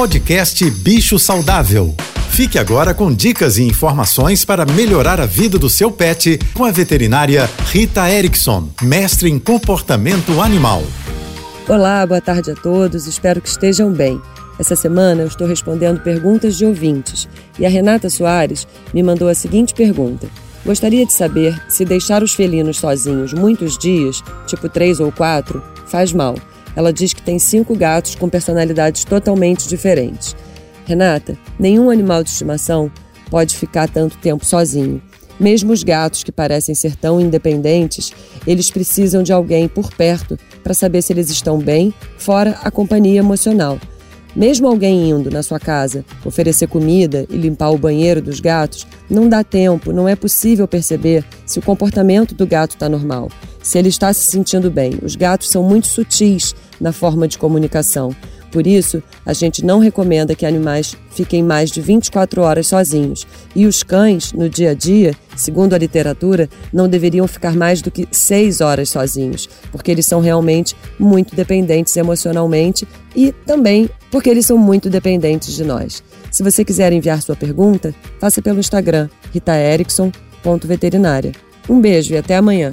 Podcast Bicho Saudável. Fique agora com dicas e informações para melhorar a vida do seu pet com a veterinária Rita Erickson, mestre em comportamento animal. Olá, boa tarde a todos, espero que estejam bem. Essa semana eu estou respondendo perguntas de ouvintes e a Renata Soares me mandou a seguinte pergunta. Gostaria de saber se deixar os felinos sozinhos muitos dias, tipo três ou quatro, faz mal. Ela diz que tem cinco gatos com personalidades totalmente diferentes. Renata, nenhum animal de estimação pode ficar tanto tempo sozinho. Mesmo os gatos que parecem ser tão independentes, eles precisam de alguém por perto para saber se eles estão bem, fora a companhia emocional. Mesmo alguém indo na sua casa oferecer comida e limpar o banheiro dos gatos, não dá tempo, não é possível perceber se o comportamento do gato está normal, se ele está se sentindo bem. Os gatos são muito sutis na forma de comunicação. Por isso, a gente não recomenda que animais fiquem mais de 24 horas sozinhos. E os cães, no dia a dia, segundo a literatura, não deveriam ficar mais do que 6 horas sozinhos, porque eles são realmente muito dependentes emocionalmente e também porque eles são muito dependentes de nós. Se você quiser enviar sua pergunta, faça pelo Instagram ritaerickson.veterinária. Um beijo e até amanhã.